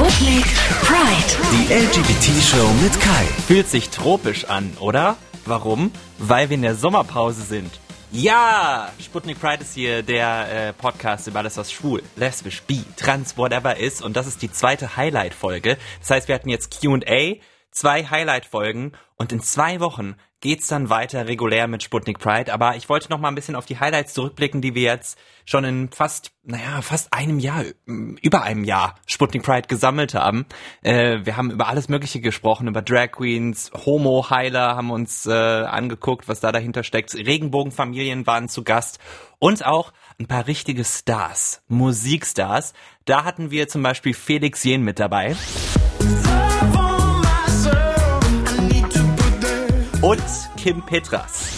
Sputnik Pride. Die LGBT-Show mit Kai. Fühlt sich tropisch an, oder? Warum? Weil wir in der Sommerpause sind. Ja, Sputnik Pride ist hier der äh, Podcast über alles, was schwul, lesbisch, bi, trans, whatever ist. Und das ist die zweite Highlight-Folge. Das heißt, wir hatten jetzt Q&A, zwei Highlight-Folgen und in zwei Wochen geht's dann weiter regulär mit Sputnik Pride. Aber ich wollte noch mal ein bisschen auf die Highlights zurückblicken, die wir jetzt schon in fast, naja, fast einem Jahr, über einem Jahr Sputnik Pride gesammelt haben. Äh, wir haben über alles Mögliche gesprochen, über Drag Queens, Homo-Heiler haben uns äh, angeguckt, was da dahinter steckt. Regenbogenfamilien waren zu Gast und auch ein paar richtige Stars, Musikstars. Da hatten wir zum Beispiel Felix Jen mit dabei. Und Kim Petras.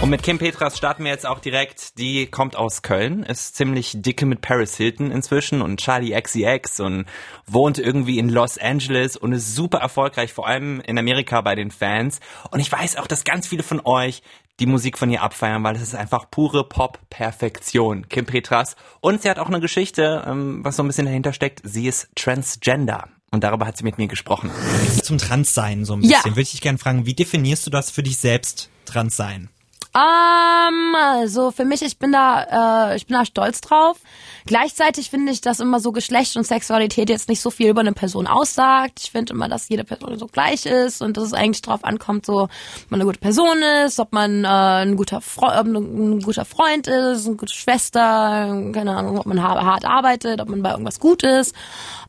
Und mit Kim Petras starten wir jetzt auch direkt. Die kommt aus Köln, ist ziemlich dicke mit Paris Hilton inzwischen und Charlie XCX und wohnt irgendwie in Los Angeles und ist super erfolgreich, vor allem in Amerika bei den Fans. Und ich weiß auch, dass ganz viele von euch die Musik von ihr abfeiern, weil es ist einfach pure Pop-Perfektion. Kim Petras. Und sie hat auch eine Geschichte, ähm, was so ein bisschen dahinter steckt. Sie ist Transgender. Und darüber hat sie mit mir gesprochen. Zum Transsein so ein bisschen. Ja. Würde ich dich gerne fragen, wie definierst du das für dich selbst, Transsein? Ähm, also für mich, ich bin da, äh, ich bin da stolz drauf. Gleichzeitig finde ich, dass immer so Geschlecht und Sexualität jetzt nicht so viel über eine Person aussagt. Ich finde immer, dass jede Person so gleich ist und dass es eigentlich drauf ankommt, so ob man eine gute Person ist, ob man äh, ein guter Fre ein guter Freund ist, eine gute Schwester, keine Ahnung, ob man hart arbeitet, ob man bei irgendwas gut ist.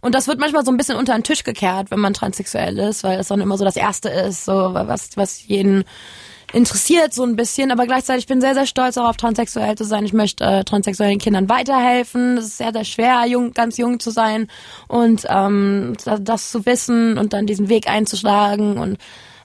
Und das wird manchmal so ein bisschen unter den Tisch gekehrt, wenn man transsexuell ist, weil es dann immer so das Erste ist, so was was jeden interessiert so ein bisschen, aber gleichzeitig bin sehr, sehr stolz darauf, transsexuell zu sein. Ich möchte äh, transsexuellen Kindern weiterhelfen. Es ist sehr, sehr schwer, jung, ganz jung zu sein und ähm, das zu wissen und dann diesen Weg einzuschlagen und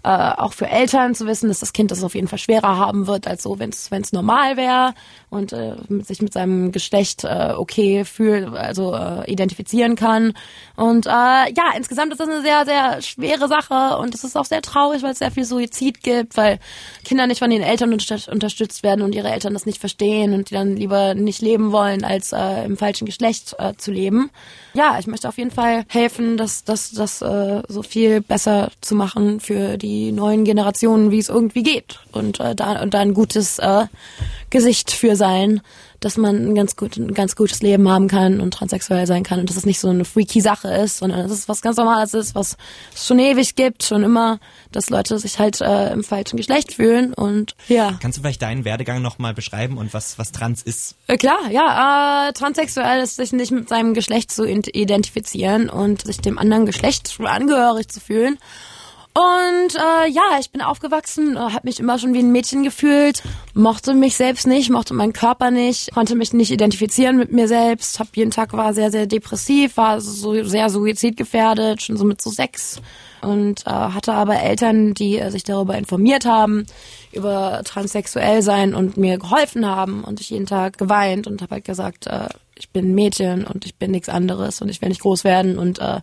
äh, auch für Eltern zu wissen, dass das Kind das auf jeden Fall schwerer haben wird, als so, wenn es normal wäre und äh, sich mit seinem Geschlecht äh, okay fühlt, also äh, identifizieren kann. Und äh, ja, insgesamt ist das eine sehr, sehr schwere Sache und es ist auch sehr traurig, weil es sehr viel Suizid gibt, weil Kinder nicht von den Eltern unterstützt werden und ihre Eltern das nicht verstehen und die dann lieber nicht leben wollen, als äh, im falschen Geschlecht äh, zu leben. Ja, ich möchte auf jeden Fall helfen, das, das, das äh, so viel besser zu machen für die die neuen Generationen, wie es irgendwie geht. Und äh, da und da ein gutes äh, Gesicht für sein, dass man ein ganz gut, ein ganz gutes Leben haben kann und transsexuell sein kann und dass es nicht so eine freaky Sache ist, sondern dass es was ganz Normales ist, was es schon ewig gibt, schon immer, dass Leute sich halt äh, im falschen Geschlecht fühlen und ja. Kannst du vielleicht deinen Werdegang nochmal beschreiben und was, was trans ist? Äh, klar, ja, äh, transsexuell ist sich nicht mit seinem Geschlecht zu identifizieren und sich dem anderen Geschlecht angehörig zu fühlen und äh, ja, ich bin aufgewachsen, äh, habe mich immer schon wie ein Mädchen gefühlt, mochte mich selbst nicht, mochte meinen Körper nicht, konnte mich nicht identifizieren mit mir selbst, hab jeden Tag war sehr sehr depressiv, war so sehr suizidgefährdet, schon so mit so sechs. Und äh, hatte aber Eltern, die äh, sich darüber informiert haben über transsexuell sein und mir geholfen haben. Und ich jeden Tag geweint und habe halt gesagt, äh, ich bin ein Mädchen und ich bin nichts anderes und ich will nicht groß werden und äh,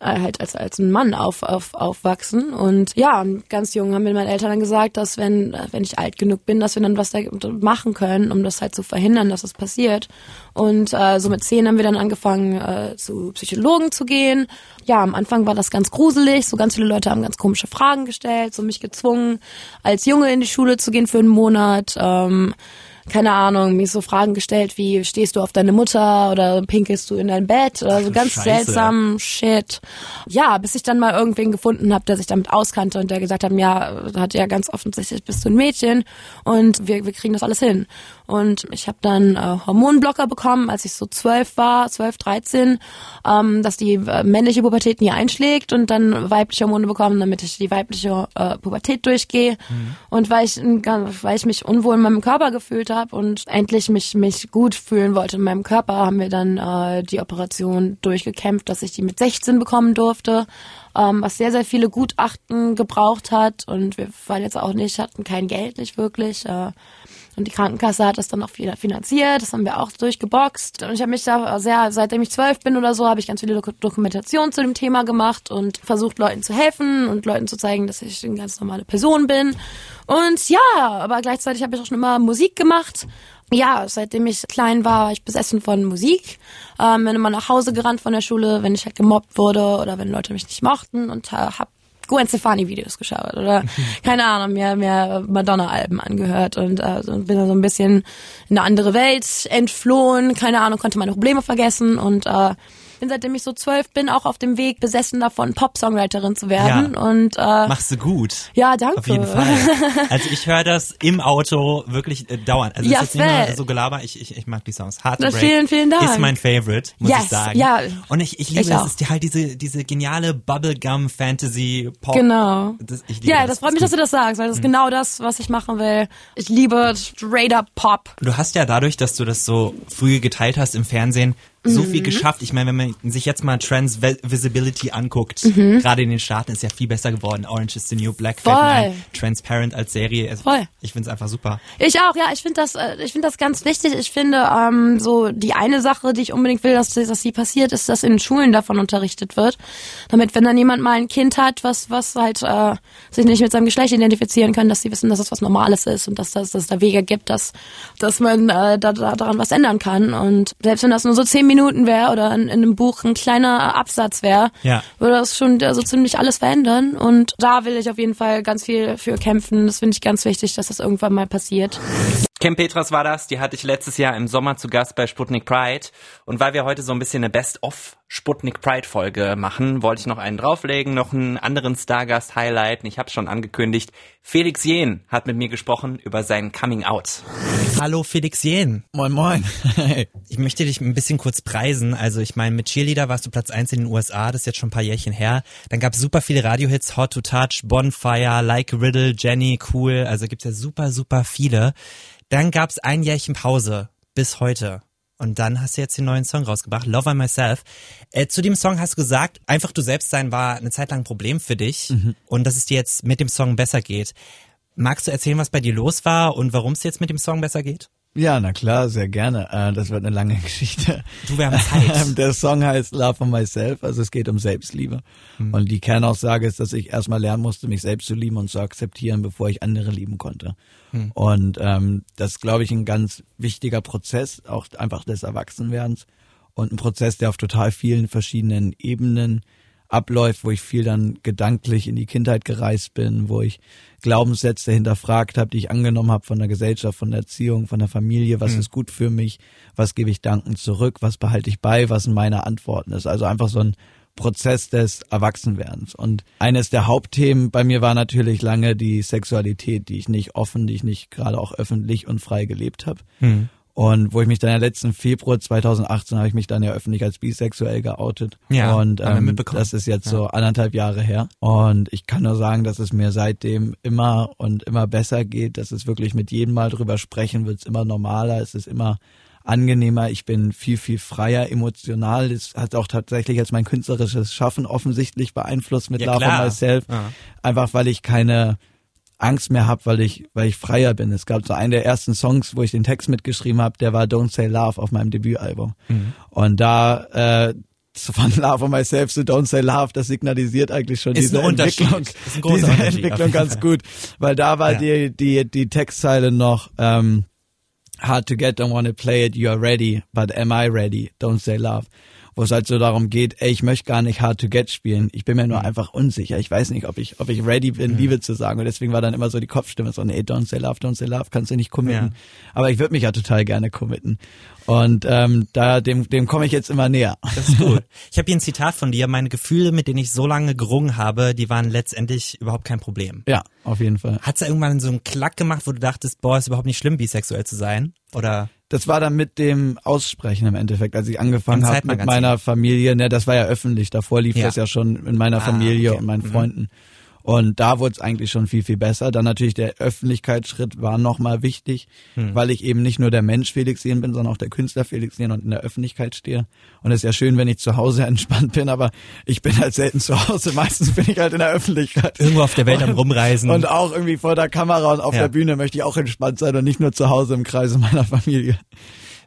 halt als, als ein Mann auf, auf, aufwachsen. Und ja, ganz jung haben mir meine Eltern dann gesagt, dass wenn, wenn ich alt genug bin, dass wir dann was da machen können, um das halt zu verhindern, dass das passiert. Und äh, so mit zehn haben wir dann angefangen, äh, zu Psychologen zu gehen. Ja, am Anfang war das ganz gruselig. So ganz viele Leute haben ganz komische Fragen gestellt, so mich gezwungen, als Junge in die Schule zu gehen für einen Monat. Ähm, keine Ahnung, mir so Fragen gestellt wie, stehst du auf deine Mutter oder pinkelst du in dein Bett oder so ganz Scheiße. seltsam Shit. Ja, bis ich dann mal irgendwen gefunden habe, der sich damit auskannte und der gesagt hat, ja, hat ja ganz offensichtlich bist du ein Mädchen und wir, wir kriegen das alles hin. Und ich habe dann äh, Hormonblocker bekommen, als ich so zwölf war, zwölf, dreizehn, ähm, dass die äh, männliche Pubertät nie einschlägt und dann weibliche Hormone bekommen, damit ich die weibliche äh, Pubertät durchgehe. Mhm. Und weil ich, weil ich mich unwohl in meinem Körper gefühlt habe und endlich mich, mich gut fühlen wollte in meinem Körper, haben wir dann äh, die Operation durchgekämpft, dass ich die mit 16 bekommen durfte. Ähm, was sehr, sehr viele Gutachten gebraucht hat und wir waren jetzt auch nicht, hatten kein Geld nicht wirklich. Und die Krankenkasse hat das dann auch wieder finanziert. Das haben wir auch durchgeboxt. Und ich habe mich da sehr, seitdem ich zwölf bin oder so, habe ich ganz viele Dokumentationen zu dem Thema gemacht und versucht, Leuten zu helfen und Leuten zu zeigen, dass ich eine ganz normale Person bin. Und ja, aber gleichzeitig habe ich auch schon immer Musik gemacht ja, seitdem ich klein war, war ich besessen von Musik. Ähm, bin immer nach Hause gerannt von der Schule, wenn ich halt gemobbt wurde oder wenn Leute mich nicht mochten und äh, hab Gwen Stefani Videos geschaut oder keine Ahnung, mir mehr Madonna Alben angehört und äh, bin da so ein bisschen in eine andere Welt entflohen, keine Ahnung, konnte meine Probleme vergessen und äh, bin seitdem ich so zwölf bin auch auf dem Weg besessen davon, Pop-Songwriterin zu werden. Ja. Und äh, machst du gut. Ja, danke. Auf jeden Fall. Also ich höre das im Auto wirklich äh, dauernd. Also ja, es ist nicht nur so Gelaber. Ich, ich, ich mag die Songs. Hard to Break vielen, vielen Dank. ist mein Favorite, muss yes, ich sagen. Ja. Und ich, ich liebe ich es. ist halt diese diese geniale Bubblegum Fantasy Pop. Genau. Das, ich liebe ja, das, das freut mich, dass du das sagst, weil das ist mhm. genau das, was ich machen will. Ich liebe straight up Pop. Du hast ja dadurch, dass du das so früh geteilt hast im Fernsehen, so viel mhm. geschafft. Ich meine, wenn man sich jetzt mal Trans Visibility anguckt, mhm. gerade in den Staaten ist ja viel besser geworden. Orange is the New Black, Voll. Transparent als Serie. Also Voll. Ich finde es einfach super. Ich auch, ja. Ich finde das, äh, ich finde das ganz wichtig. Ich finde, ähm, so die eine Sache, die ich unbedingt will, dass, dass sie passiert, ist, dass in Schulen davon unterrichtet wird. Damit, wenn dann jemand mal ein Kind hat, was, was halt äh, sich nicht mit seinem Geschlecht identifizieren kann, dass sie wissen, dass es das was Normales ist und dass, dass, dass es da Wege gibt, dass, dass man äh, da, da, daran was ändern kann. Und selbst wenn das nur so zehn Minuten Minuten wäre oder in, in, einem Buch ein kleiner Absatz wäre, ja. würde das schon so also ziemlich alles verändern. Und da will ich auf jeden Fall ganz viel für kämpfen. Das finde ich ganz wichtig, dass das irgendwann mal passiert. Kim Petras war das, die hatte ich letztes Jahr im Sommer zu Gast bei Sputnik Pride. Und weil wir heute so ein bisschen eine Best-of Sputnik Pride Folge machen, wollte ich noch einen drauflegen, noch einen anderen Stargast highlighten. Ich habe schon angekündigt. Felix Jen hat mit mir gesprochen über sein Coming Out. Hallo Felix Jen. Moin moin. ich möchte dich ein bisschen kurz preisen. Also ich meine, mit Cheerleader warst du Platz eins in den USA, das ist jetzt schon ein paar Jährchen her. Dann gab es super viele Radiohits, Hot to Touch, Bonfire, Like Riddle, Jenny, Cool. Also gibt's ja super, super viele. Dann gab's ein Jährchen Pause bis heute. Und dann hast du jetzt den neuen Song rausgebracht, Love I Myself. Äh, zu dem Song hast du gesagt, einfach du selbst sein war eine Zeit lang ein Problem für dich mhm. und dass es dir jetzt mit dem Song besser geht. Magst du erzählen, was bei dir los war und warum es jetzt mit dem Song besser geht? Ja, na klar, sehr gerne. Äh, das wird eine lange Geschichte. Du, wir haben Zeit. Der Song heißt Love for Myself, also es geht um Selbstliebe. Hm. Und die Kernaussage ist, dass ich erstmal lernen musste, mich selbst zu lieben und zu akzeptieren, bevor ich andere lieben konnte. Hm. Und ähm, das ist, glaube ich, ein ganz wichtiger Prozess, auch einfach des Erwachsenwerdens. Und ein Prozess, der auf total vielen verschiedenen Ebenen abläuft, wo ich viel dann gedanklich in die Kindheit gereist bin, wo ich Glaubenssätze hinterfragt habe, die ich angenommen habe von der Gesellschaft, von der Erziehung, von der Familie, was mhm. ist gut für mich, was gebe ich dankend zurück, was behalte ich bei, was sind meine Antworten ist. Also einfach so ein Prozess des Erwachsenwerdens. Und eines der Hauptthemen bei mir war natürlich lange die Sexualität, die ich nicht offen, die ich nicht gerade auch öffentlich und frei gelebt habe. Mhm. Und wo ich mich dann ja letzten Februar 2018 habe ich mich dann ja öffentlich als bisexuell geoutet. Ja, und ähm, das ist jetzt ja. so anderthalb Jahre her. Und ich kann nur sagen, dass es mir seitdem immer und immer besser geht, dass es wirklich mit jedem Mal drüber sprechen wird, es immer normaler, es ist immer angenehmer, ich bin viel, viel freier emotional. Das hat auch tatsächlich jetzt mein künstlerisches Schaffen offensichtlich beeinflusst mit ja, Love on Myself. Ja. Einfach weil ich keine Angst mehr habe, weil ich, weil ich freier bin. Es gab so einen der ersten Songs, wo ich den Text mitgeschrieben habe, der war Don't Say Love auf meinem Debütalbum. Mhm. Und da äh, von Love on Myself zu Don't Say Love, das signalisiert eigentlich schon ist diese Entwicklung, diese Entwicklung ganz gut, weil da war ja. die die die Textzeile noch ähm, Hard to get, don't wanna play it, you're ready, but am I ready? Don't say love wo es halt so darum geht, ey, ich möchte gar nicht Hard to Get spielen. Ich bin mir nur mhm. einfach unsicher. Ich weiß nicht, ob ich, ob ich ready bin, mhm. Liebe zu sagen. Und deswegen war dann immer so die Kopfstimme so, nee, don't say love, don't say love, kannst du nicht committen. Ja. Aber ich würde mich ja total gerne committen. Und ähm, da dem, dem komme ich jetzt immer näher. Das ist gut. Ich habe hier ein Zitat von dir. Meine Gefühle, mit denen ich so lange gerungen habe, die waren letztendlich überhaupt kein Problem. Ja, auf jeden Fall. Hat's da irgendwann so einen Klack gemacht, wo du dachtest, boah, ist überhaupt nicht schlimm, bisexuell zu sein? Oder? Das war dann mit dem Aussprechen im Endeffekt, als ich angefangen habe mit meiner Familie. Ne, das war ja öffentlich. Davor lief ja. das ja schon in meiner ah, Familie okay. und meinen mhm. Freunden. Und da wurde es eigentlich schon viel, viel besser. Dann natürlich der Öffentlichkeitsschritt war nochmal wichtig, hm. weil ich eben nicht nur der Mensch Felix Jähn bin, sondern auch der Künstler Felix Jähn und in der Öffentlichkeit stehe. Und es ist ja schön, wenn ich zu Hause entspannt bin, aber ich bin halt selten zu Hause. Meistens bin ich halt in der Öffentlichkeit. Irgendwo auf der Welt am Rumreisen. Und auch irgendwie vor der Kamera und auf ja. der Bühne möchte ich auch entspannt sein und nicht nur zu Hause im Kreise meiner Familie.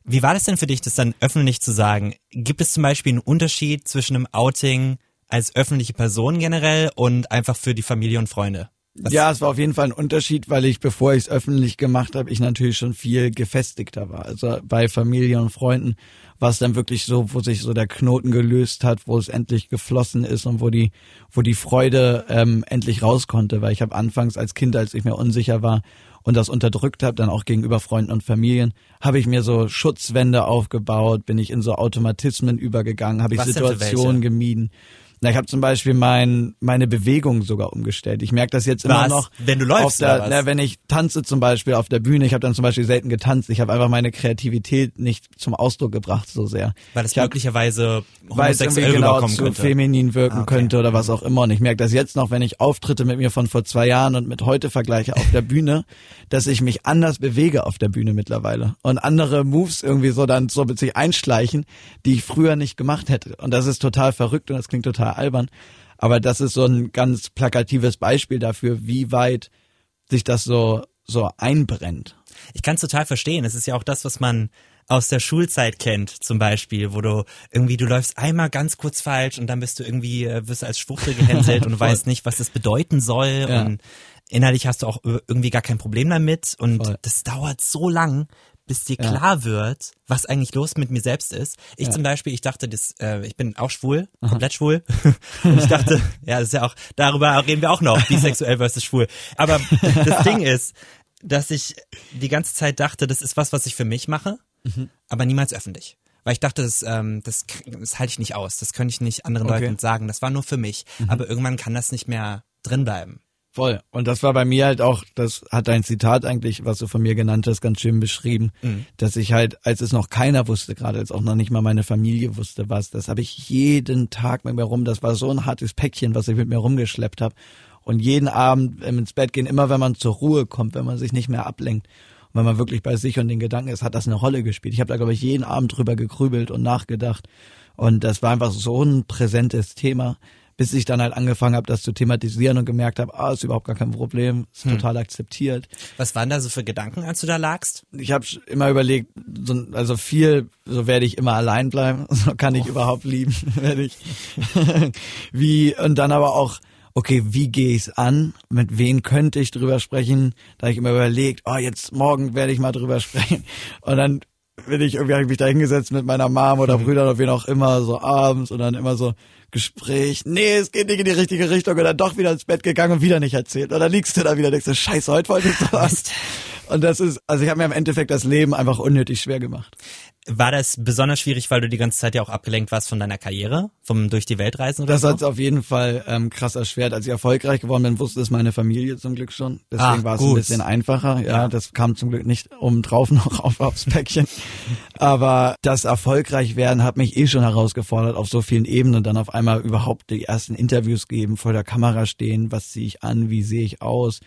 Wie war das denn für dich, das dann öffentlich zu sagen? Gibt es zum Beispiel einen Unterschied zwischen einem Outing als öffentliche Person generell und einfach für die Familie und Freunde? Was ja, es war auf jeden Fall ein Unterschied, weil ich, bevor ich es öffentlich gemacht habe, ich natürlich schon viel gefestigter war. Also bei Familie und Freunden war es dann wirklich so, wo sich so der Knoten gelöst hat, wo es endlich geflossen ist und wo die, wo die Freude ähm, endlich raus konnte. Weil ich habe anfangs als Kind, als ich mir unsicher war und das unterdrückt habe, dann auch gegenüber Freunden und Familien, habe ich mir so Schutzwände aufgebaut, bin ich in so Automatismen übergegangen, habe ich Situationen gemieden. Na, ich habe zum Beispiel mein, meine Bewegung sogar umgestellt. Ich merke das jetzt immer was? noch. Wenn du läufst, der, na, wenn ich tanze zum Beispiel auf der Bühne, ich habe dann zum Beispiel selten getanzt. Ich habe einfach meine Kreativität nicht zum Ausdruck gebracht so sehr. Weil es ich möglicherweise homosexuell genau zu könnte. feminin wirken ah, okay. könnte oder was auch immer. Und ich merke das jetzt noch, wenn ich Auftritte mit mir von vor zwei Jahren und mit heute vergleiche auf der Bühne, dass ich mich anders bewege auf der Bühne mittlerweile und andere Moves irgendwie so dann so mit sich einschleichen, die ich früher nicht gemacht hätte. Und das ist total verrückt und das klingt total albern. Aber das ist so ein ganz plakatives Beispiel dafür, wie weit sich das so, so einbrennt. Ich kann es total verstehen. Es ist ja auch das, was man aus der Schulzeit kennt, zum Beispiel, wo du irgendwie, du läufst einmal ganz kurz falsch und dann bist du irgendwie, äh, wirst als Schwuchtel gehänselt und du weißt nicht, was das bedeuten soll ja. und innerlich hast du auch irgendwie gar kein Problem damit und Voll. das dauert so lang, bis dir ja. klar wird, was eigentlich los mit mir selbst ist. Ich ja. zum Beispiel, ich dachte, das, äh, ich bin auch schwul, Aha. komplett schwul. Und ich dachte, ja, das ist ja auch, darüber reden wir auch noch, bisexuell versus schwul. Aber das Ding ist, dass ich die ganze Zeit dachte, das ist was, was ich für mich mache, mhm. aber niemals öffentlich. Weil ich dachte, das, ähm, das, das halte ich nicht aus, das könnte ich nicht anderen okay. Leuten sagen, das war nur für mich. Mhm. Aber irgendwann kann das nicht mehr drin bleiben. Voll. Und das war bei mir halt auch, das hat dein Zitat eigentlich, was du von mir genannt hast, ganz schön beschrieben, mhm. dass ich halt, als es noch keiner wusste, gerade als auch noch nicht mal meine Familie wusste was, das habe ich jeden Tag mit mir rum, das war so ein hartes Päckchen, was ich mit mir rumgeschleppt habe. Und jeden Abend ins Bett gehen, immer wenn man zur Ruhe kommt, wenn man sich nicht mehr ablenkt und wenn man wirklich bei sich und den Gedanken ist, hat das eine Rolle gespielt. Ich habe da, glaube ich, jeden Abend drüber gegrübelt und nachgedacht. Und das war einfach so ein präsentes Thema bis ich dann halt angefangen habe, das zu thematisieren und gemerkt habe, ah, ist überhaupt gar kein Problem, ist hm. total akzeptiert. Was waren da so für Gedanken, als du da lagst? Ich habe immer überlegt, so, also viel, so werde ich immer allein bleiben, so kann ich oh. überhaupt lieben, werde ich. wie und dann aber auch okay, wie gehe ich es an? Mit wem könnte ich drüber sprechen? Da habe ich immer überlegt, oh, jetzt morgen werde ich mal drüber sprechen. Und dann bin ich irgendwie hab ich mich da hingesetzt mit meiner Mom oder mhm. Brüdern oder wen auch immer, so abends und dann immer so, Gespräch, nee, es geht nicht in die richtige Richtung und dann doch wieder ins Bett gegangen und wieder nicht erzählt. Und dann liegst du da wieder und denkst, scheiße, heute wollte ich was. Und das ist, also ich habe mir im Endeffekt das Leben einfach unnötig schwer gemacht. War das besonders schwierig, weil du die ganze Zeit ja auch abgelenkt warst von deiner Karriere, vom durch die Welt reisen oder Das so? hat es auf jeden Fall ähm, krass erschwert. Als ich erfolgreich geworden bin, wusste es meine Familie zum Glück schon. Deswegen ah, war es ein bisschen einfacher. Ja, ja, das kam zum Glück nicht oben drauf noch auf, aufs Päckchen. Aber das erfolgreich werden hat mich eh schon herausgefordert auf so vielen Ebenen und dann auf einmal überhaupt die ersten Interviews geben, vor der Kamera stehen, was ziehe ich an, wie sehe ich aus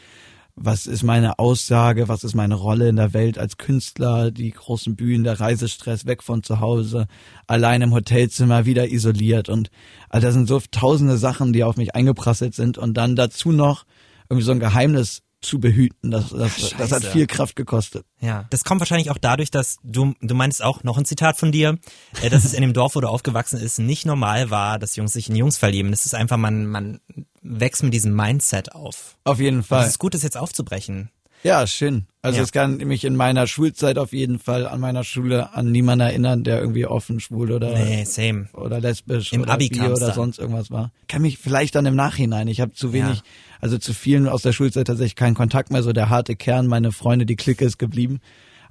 was ist meine Aussage, was ist meine Rolle in der Welt als Künstler, die großen Bühnen, der Reisestress, weg von zu Hause, allein im Hotelzimmer, wieder isoliert. Und also das sind so tausende Sachen, die auf mich eingeprasselt sind. Und dann dazu noch irgendwie so ein Geheimnis zu behüten. Das, das, das hat viel Kraft gekostet. Ja, das kommt wahrscheinlich auch dadurch, dass du, du meinst auch noch ein Zitat von dir, äh, dass es in dem Dorf, wo du aufgewachsen ist, nicht normal war, dass Jungs sich in Jungs verlieben. Das ist einfach, man, man wächst mit diesem Mindset auf. Auf jeden Fall. es ist gut, das jetzt aufzubrechen. Ja, schön. Also ja. es kann mich in meiner Schulzeit auf jeden Fall an meiner Schule an niemanden erinnern, der irgendwie offen schwul oder nee, same. oder lesbisch Im oder Abi bi oder sonst irgendwas war. Kann mich vielleicht dann im Nachhinein. Ich habe zu wenig, ja. also zu vielen aus der Schulzeit tatsächlich keinen Kontakt mehr. So der harte Kern, meine Freunde, die Clique ist geblieben.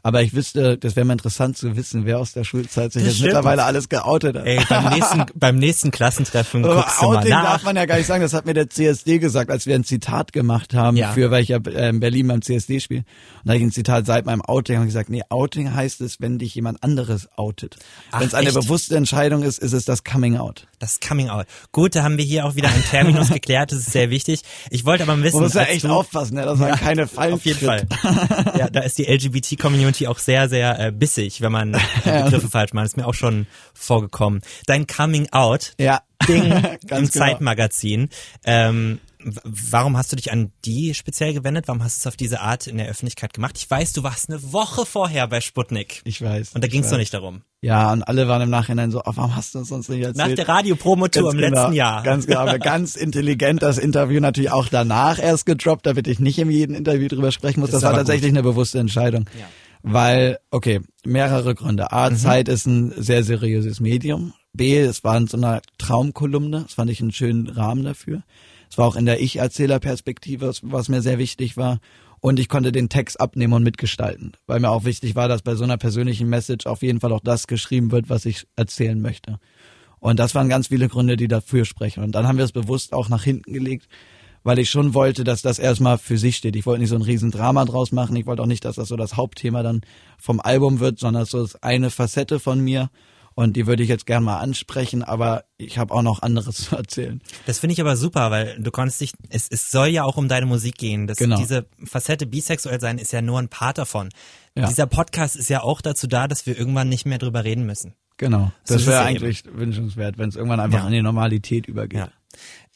Aber ich wüsste, das wäre mal interessant zu wissen, wer aus der Schulzeit sich das jetzt stimmt. mittlerweile alles geoutet hat. Ey, beim nächsten, beim nächsten Klassentreffen guckst du mal nach. darf man ja gar nicht sagen, das hat mir der CSD gesagt, als wir ein Zitat gemacht haben, ja. für weil ich ja äh, in Berlin beim CSD spiele. Und da habe ich ein Zitat seit meinem Outing ich gesagt, nee, Outing heißt es, wenn dich jemand anderes outet. Wenn es eine bewusste Entscheidung ist, ist es das Coming Out. Das Coming Out. Gut, da haben wir hier auch wieder einen Terminus geklärt, das ist sehr wichtig. Ich wollte aber wissen, Man muss ja echt du, aufpassen, ne, dass man keine Fallen auf jeden tritt. Fall. ja, da ist die LGBT-Community auch sehr, sehr äh, bissig, wenn man äh, Begriffe falsch macht. Das ist mir auch schon vorgekommen. Dein Coming Out Ja, Ding im genau. Zeitmagazin. Ähm, warum hast du dich an die speziell gewendet? Warum hast du es auf diese Art in der Öffentlichkeit gemacht? Ich weiß, du warst eine Woche vorher bei Sputnik. Ich weiß. Und da ging es doch nicht darum. Ja, und alle waren im Nachhinein so, oh, warum hast du uns sonst nicht erzählt? Nach der Radiopromotour im genau, letzten Jahr. Ganz genau, aber ganz intelligent das Interview natürlich auch danach erst gedroppt, damit ich nicht in jedem Interview drüber sprechen muss. Das Das, war tatsächlich eine bewusste Entscheidung. Ja. Weil, okay, mehrere Gründe. A, Zeit ist ein sehr seriöses Medium. B, es war in so einer Traumkolumne. Das fand ich einen schönen Rahmen dafür. Es war auch in der Ich-Erzähler-Perspektive, was mir sehr wichtig war. Und ich konnte den Text abnehmen und mitgestalten, weil mir auch wichtig war, dass bei so einer persönlichen Message auf jeden Fall auch das geschrieben wird, was ich erzählen möchte. Und das waren ganz viele Gründe, die dafür sprechen. Und dann haben wir es bewusst auch nach hinten gelegt, weil ich schon wollte, dass das erstmal für sich steht. Ich wollte nicht so ein Riesendrama draus machen. Ich wollte auch nicht, dass das so das Hauptthema dann vom Album wird, sondern so eine Facette von mir. Und die würde ich jetzt gern mal ansprechen, aber ich habe auch noch anderes zu erzählen. Das finde ich aber super, weil du konntest dich, es, es soll ja auch um deine Musik gehen. Das, Genau. Diese Facette bisexuell sein ist ja nur ein Part davon. Ja. Dieser Podcast ist ja auch dazu da, dass wir irgendwann nicht mehr drüber reden müssen. Genau. So Das ist wäre ja eigentlich wünschenswert, wenn es irgendwann einfach Ja. an die Normalität übergeht.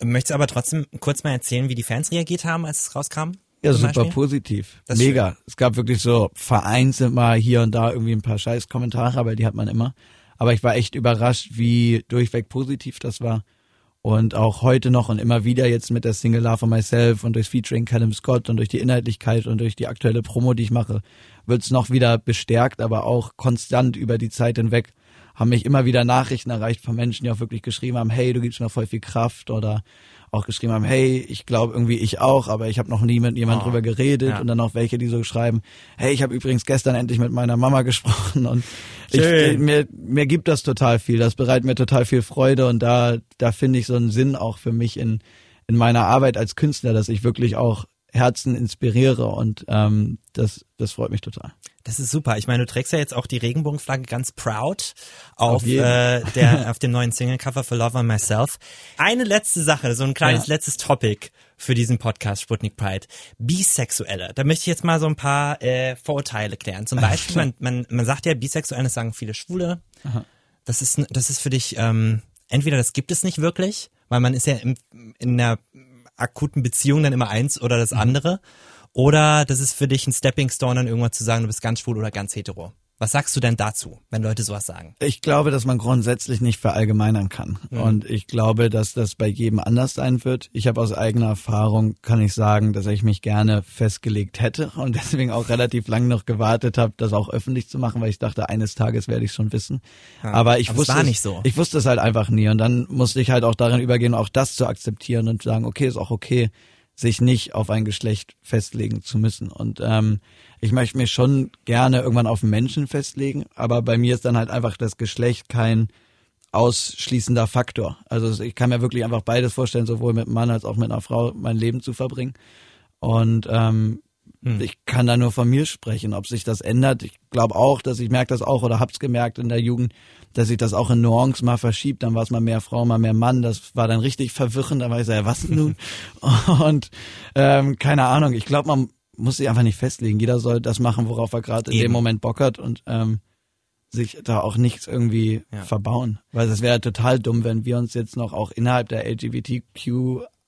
Möchtest du aber trotzdem kurz mal erzählen, wie die Fans reagiert haben, als es rauskam? Ja, super Beispiel? positiv. Das Mega. Es gab wirklich so vereinzelt mal hier und da irgendwie ein paar scheiß Kommentare, aber die hat man immer. Aber ich war echt überrascht, wie durchweg positiv das war. Und auch heute noch und immer wieder jetzt mit der Single Love for Myself und durchs Featuring Callum Scott und durch die Inhaltlichkeit und durch die aktuelle Promo, die ich mache, wird's noch wieder bestärkt, aber auch konstant über die Zeit hinweg haben mich immer wieder Nachrichten erreicht von Menschen, die auch wirklich geschrieben haben, hey, du gibst mir voll viel Kraft oder auch geschrieben haben, hey, ich glaube irgendwie ich auch, aber ich habe noch nie mit jemandem Oh, drüber geredet. ja. und dann auch welche, die so schreiben, hey, ich habe übrigens gestern endlich mit meiner Mama gesprochen. Und ich, mir, mir gibt das total viel, das bereitet mir total viel Freude. Und da, da finde ich so einen Sinn auch für mich in, in meiner Arbeit als Künstler, dass ich wirklich auch Herzen inspiriere. Und ähm, das, das freut mich total. Das ist super. Ich meine, du trägst ja jetzt auch die Regenbogenflagge ganz proud auf, Auf äh, der, auf dem neuen Singlecover für Love on Myself. Eine letzte Sache, so ein kleines Ja. letztes Topic für diesen Podcast Sputnik Pride. Bisexuelle. Da möchte ich jetzt mal so ein paar äh, Vorurteile klären. Zum Beispiel, man, man, man sagt ja, Bisexuelle, das sagen viele Schwule. Das ist, das ist für dich, ähm, entweder das gibt es nicht wirklich, weil man ist ja im, in einer akuten Beziehung dann immer eins oder Mhm. das andere. Oder das ist für dich ein Stepping Stone, dann irgendwann zu sagen, du bist ganz schwul oder ganz hetero. Was sagst du denn dazu, wenn Leute sowas sagen? Ich glaube, dass man grundsätzlich nicht verallgemeinern kann. Und ich glaube, dass das bei jedem anders sein wird. Ich habe aus eigener Erfahrung, kann ich sagen, dass ich mich gerne festgelegt hätte und deswegen auch relativ lang noch gewartet habe, das auch öffentlich zu machen, weil ich dachte, eines Tages werde ich schon wissen. aber ich aber es wusste war nicht so. Ich wusste es halt einfach nie. Und dann musste ich halt auch darin übergehen, auch das zu akzeptieren und zu sagen, okay, ist auch okay, sich nicht auf ein Geschlecht festlegen zu müssen. Und ähm, ich möchte mich schon gerne irgendwann auf einen Menschen festlegen, aber bei mir ist dann halt einfach das Geschlecht kein ausschließender Faktor. Also ich kann mir wirklich einfach beides vorstellen, sowohl mit einem Mann als auch mit einer Frau mein Leben zu verbringen. Und ähm, ich kann da nur von mir sprechen, ob sich das ändert. Ich glaube auch, dass ich merke das auch oder hab's gemerkt in der Jugend, dass sich das auch in Nuance mal verschiebt. Dann war es mal mehr Frau, mal mehr Mann. Das war dann richtig verwirrend. Da war ich so, ja, was nun? Und ähm, keine Ahnung. Ich glaube, man muss sich einfach nicht festlegen. Jeder soll das machen, worauf er gerade in dem Moment Bock hat und ähm, sich da auch nichts irgendwie Ja. verbauen. Weil es wäre total dumm, wenn wir uns jetzt noch auch innerhalb der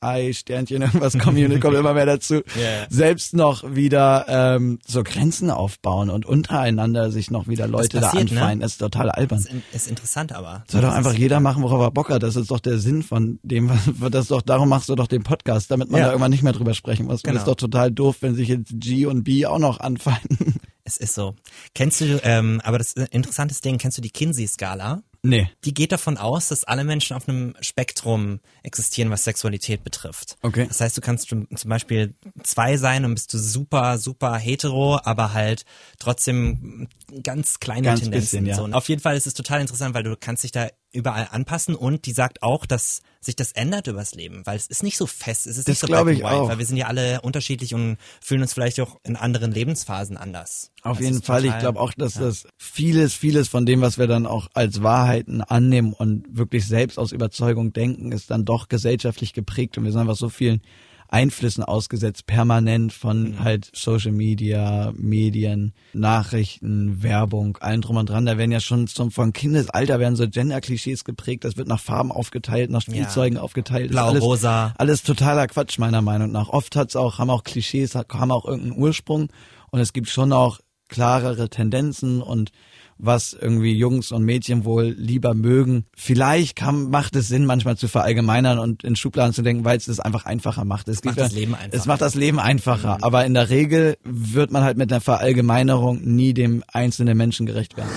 LGBTQI Sternchen irgendwas Community kommt immer mehr dazu, Ja. selbst noch wieder ähm, so Grenzen aufbauen und untereinander sich noch wieder Leute da passiert, ne? anfeinden. Das ist total albern. Ist, ist interessant aber. Soll doch einfach jeder machen, worauf er Bock hat. Das ist doch der Sinn von dem, was das doch, darum machst du doch den Podcast, damit man Ja. da irgendwann nicht mehr drüber sprechen muss. Genau. Das ist doch total doof, wenn sich jetzt G und B auch noch anfeinden. Es ist so. Kennst du, ähm, aber das interessantes Ding, kennst du die Kinsey-Skala? Nee. Die geht davon aus, dass alle Menschen auf einem Spektrum existieren, was Sexualität betrifft. Okay. Das heißt, du kannst zum Beispiel zwei sein und bist du super, super hetero, aber halt trotzdem ganz kleine Ganz Tendenzen. bisschen, ja. so. Und auf jeden Fall ist es total interessant, weil du kannst dich da überall anpassen und die sagt auch, dass sich das ändert übers Leben, weil es ist nicht so fest, es ist Das nicht so black ich and white, auch. weil wir sind ja alle unterschiedlich und fühlen uns vielleicht auch in anderen Lebensphasen anders. Auf Das jeden Fall. Ich total- glaube auch, dass das vieles, vieles von dem, was wir dann auch als Wahrheiten annehmen und wirklich selbst aus Überzeugung denken, ist dann doch gesellschaftlich geprägt und wir sind einfach so vielen Einflüssen ausgesetzt, permanent von Mhm. halt Social Media, Medien, Nachrichten, Werbung, allen drum und dran. Da werden ja schon zum, von Kindesalter werden so Gender-Klischees geprägt, das wird nach Farben aufgeteilt, nach Spielzeugen aufgeteilt. Das ist Blau, alles, rosa. alles totaler Quatsch meiner Meinung nach. Oft hat's auch, haben auch Klischees, haben auch irgendeinen Ursprung und es gibt schon auch klarere Tendenzen und was irgendwie Jungs und Mädchen wohl lieber mögen. Vielleicht kann, macht es Sinn, manchmal zu verallgemeinern und in Schubladen zu denken, weil es das einfach einfacher macht. Es, macht das Leben einfacher. Mhm. Es macht das Leben einfacher. Aber in der Regel wird man halt mit einer Verallgemeinerung nie dem einzelnen Menschen gerecht werden.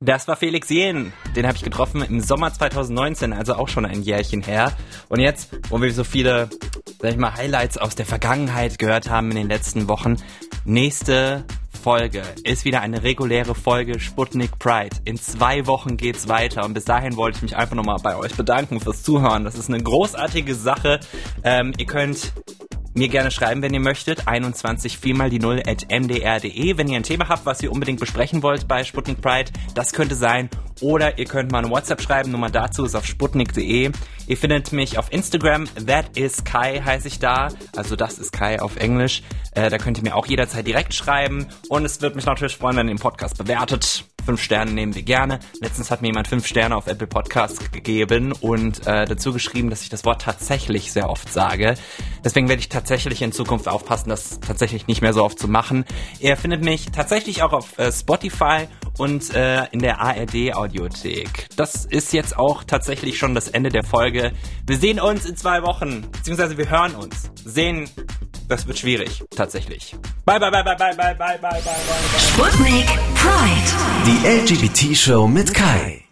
Das war Felix Jähn. Den habe ich getroffen im Sommer 2019, also auch schon ein Jährchen her. Und jetzt, wo wir so viele, sag ich mal, Highlights aus der Vergangenheit gehört haben in den letzten Wochen, nächste Folge ist wieder eine reguläre Folge Sputnik Pride. In zwei Wochen geht's weiter und bis dahin wollte ich mich einfach nochmal bei euch bedanken fürs Zuhören. Das ist eine großartige Sache. Ähm, ihr könnt mir gerne schreiben, wenn ihr möchtet. 21 4 mal die 0 at mdr.de. Wenn ihr ein Thema habt, was ihr unbedingt besprechen wollt bei Sputnik Pride, das könnte sein. Oder ihr könnt mal eine WhatsApp schreiben. Nummer dazu ist auf sputnik.de. Ihr findet mich auf Instagram. That is Kai heiße ich da. Also das ist Kai auf Englisch. Äh, da könnt ihr mir auch jederzeit direkt schreiben. Und es wird mich natürlich freuen, wenn ihr den Podcast bewertet. Fünf Sterne nehmen wir gerne. Letztens hat mir jemand fünf Sterne auf Apple Podcasts gegeben und äh, dazu geschrieben, dass ich das Wort tatsächlich sehr oft sage. Deswegen werde ich tatsächlich in Zukunft aufpassen, das tatsächlich nicht mehr so oft zu machen. Ihr findet mich tatsächlich auch auf äh, Spotify und äh, in der ARD Audiothek. Das ist jetzt auch tatsächlich schon das Ende der Folge. Wir sehen uns in zwei Wochen, beziehungsweise wir hören uns. Sehen, das wird schwierig, tatsächlich. Bye, bye, bye, bye, bye, bye, bye, bye, bye, bye. Sputnik Pride. Die LGBT-Show mit Kai.